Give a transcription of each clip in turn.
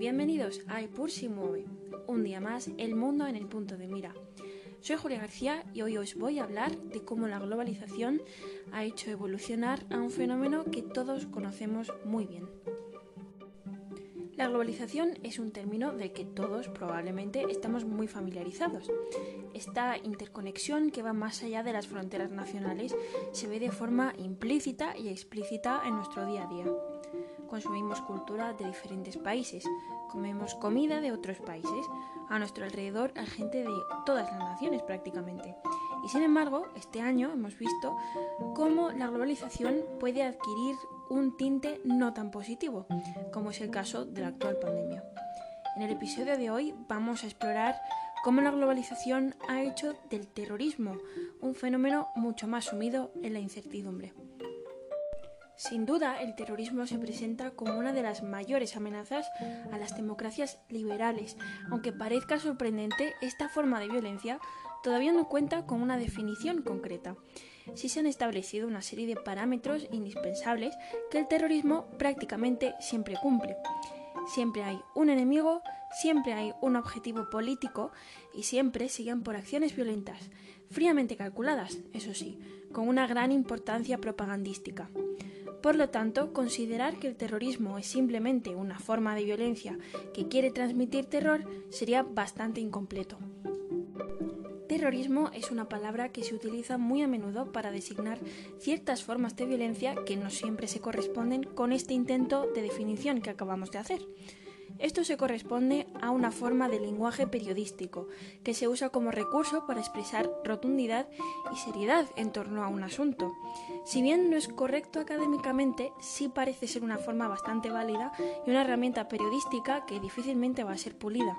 Bienvenidos a Epur si mueve. Un día más, el mundo en el punto de mira. Soy Julia García y hoy os voy a hablar de cómo la globalización ha hecho evolucionar a un fenómeno que todos conocemos muy bien. La globalización es un término del que todos probablemente estamos muy familiarizados. Esta interconexión que va más allá de las fronteras nacionales se ve de forma implícita y explícita en nuestro día a día consumimos cultura de diferentes países, comemos comida de otros países, a nuestro alrededor hay gente de todas las naciones prácticamente. Y sin embargo, este año hemos visto cómo la globalización puede adquirir un tinte no tan positivo, como es el caso de la actual pandemia. En el episodio de hoy vamos a explorar cómo la globalización ha hecho del terrorismo un fenómeno mucho más sumido en la incertidumbre. Sin duda, el terrorismo se presenta como una de las mayores amenazas a las democracias liberales. Aunque parezca sorprendente, esta forma de violencia todavía no cuenta con una definición concreta. Sí se han establecido una serie de parámetros indispensables que el terrorismo prácticamente siempre cumple. Siempre hay un enemigo, siempre hay un objetivo político y siempre siguen por acciones violentas, fríamente calculadas, eso sí, con una gran importancia propagandística. Por lo tanto, considerar que el terrorismo es simplemente una forma de violencia que quiere transmitir terror sería bastante incompleto. Terrorismo es una palabra que se utiliza muy a menudo para designar ciertas formas de violencia que no siempre se corresponden con este intento de definición que acabamos de hacer. Esto se corresponde a una forma de lenguaje periodístico que se usa como recurso para expresar rotundidad y seriedad en torno a un asunto. Si bien no es correcto académicamente, sí parece ser una forma bastante válida y una herramienta periodística que difícilmente va a ser pulida.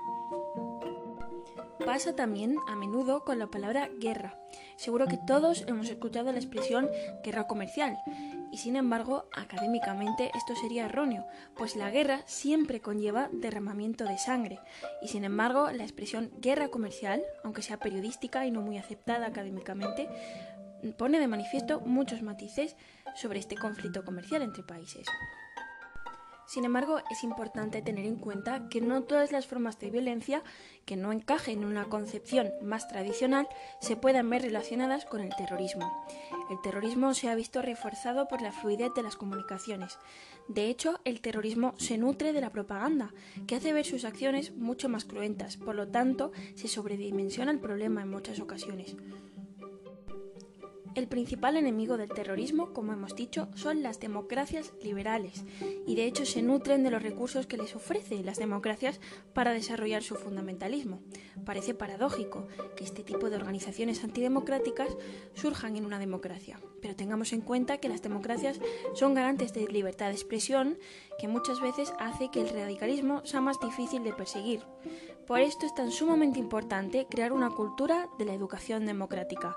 Pasa también a menudo con la palabra guerra. Seguro que todos hemos escuchado la expresión guerra comercial, y sin embargo, académicamente esto sería erróneo, pues la guerra siempre conlleva derramamiento de sangre, y sin embargo, la expresión guerra comercial, aunque sea periodística y no muy aceptada académicamente, pone de manifiesto muchos matices sobre este conflicto comercial entre países. Sin embargo, es importante tener en cuenta que no todas las formas de violencia que no encajen en una concepción más tradicional se puedan ver relacionadas con el terrorismo. El terrorismo se ha visto reforzado por la fluidez de las comunicaciones. De hecho, el terrorismo se nutre de la propaganda, que hace ver sus acciones mucho más cruentas, por lo tanto, se sobredimensiona el problema en muchas ocasiones. El principal enemigo del terrorismo, como hemos dicho, son las democracias liberales, y de hecho se nutren de los recursos que les ofrecen las democracias para desarrollar su fundamentalismo. Parece paradójico que este tipo de organizaciones antidemocráticas surjan en una democracia, pero tengamos en cuenta que las democracias son garantes de libertad de expresión, que muchas veces hace que el radicalismo sea más difícil de perseguir. Por esto es tan sumamente importante crear una cultura de la educación democrática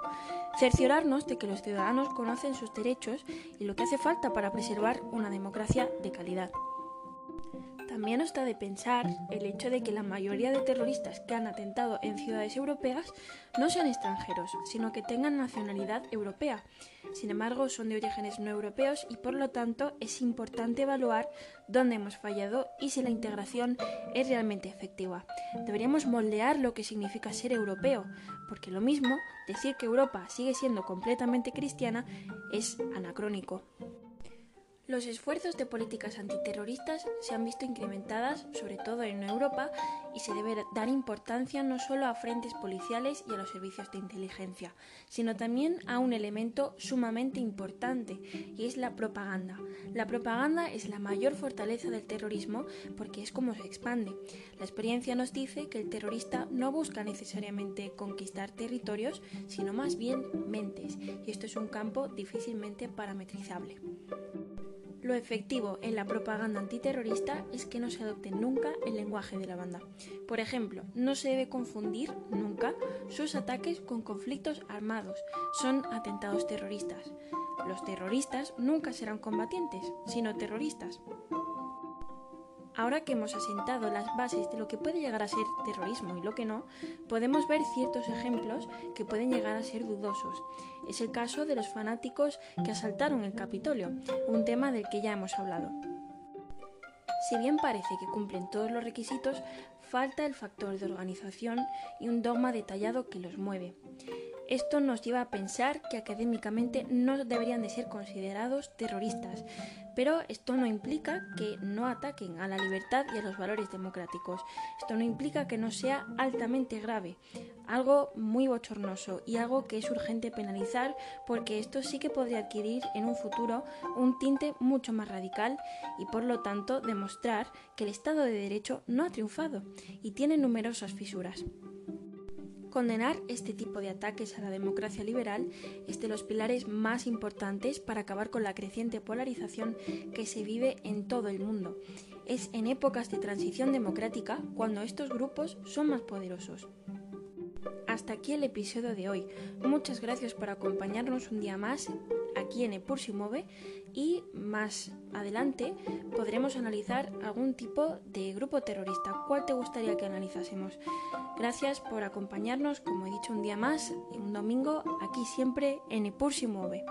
cerciorarnos de que los ciudadanos conocen sus derechos y lo que hace falta para preservar una democracia de calidad. También está de pensar el hecho de que la mayoría de terroristas que han atentado en ciudades europeas no sean extranjeros, sino que tengan nacionalidad europea. Sin embargo, son de orígenes no europeos y por lo tanto es importante evaluar dónde hemos fallado y si la integración es realmente efectiva. Deberíamos moldear lo que significa ser europeo, porque lo mismo, decir que Europa sigue siendo completamente cristiana es anacrónico. Los esfuerzos de políticas antiterroristas se han visto incrementadas, sobre todo en Europa, y se debe dar importancia no solo a frentes policiales y a los servicios de inteligencia, sino también a un elemento sumamente importante, y es la propaganda. La propaganda es la mayor fortaleza del terrorismo porque es como se expande. La experiencia nos dice que el terrorista no busca necesariamente conquistar territorios, sino más bien mentes, y esto es un campo difícilmente parametrizable. Lo efectivo en la propaganda antiterrorista es que no se adopte nunca el lenguaje de la banda. Por ejemplo, no se debe confundir nunca sus ataques con conflictos armados. Son atentados terroristas. Los terroristas nunca serán combatientes, sino terroristas. Ahora que hemos asentado las bases de lo que puede llegar a ser terrorismo y lo que no, podemos ver ciertos ejemplos que pueden llegar a ser dudosos. Es el caso de los fanáticos que asaltaron el Capitolio, un tema del que ya hemos hablado. Si bien parece que cumplen todos los requisitos, falta el factor de organización y un dogma detallado que los mueve. Esto nos lleva a pensar que académicamente no deberían de ser considerados terroristas, pero esto no implica que no ataquen a la libertad y a los valores democráticos. Esto no implica que no sea altamente grave, algo muy bochornoso y algo que es urgente penalizar porque esto sí que podría adquirir en un futuro un tinte mucho más radical y por lo tanto demostrar que el Estado de Derecho no ha triunfado y tiene numerosas fisuras. Condenar este tipo de ataques a la democracia liberal es de los pilares más importantes para acabar con la creciente polarización que se vive en todo el mundo. Es en épocas de transición democrática cuando estos grupos son más poderosos. Hasta aquí el episodio de hoy. Muchas gracias por acompañarnos un día más aquí en Epur Move y más adelante podremos analizar algún tipo de grupo terrorista. ¿Cuál te gustaría que analizásemos? Gracias por acompañarnos, como he dicho un día más, un domingo, aquí siempre en Epur Move.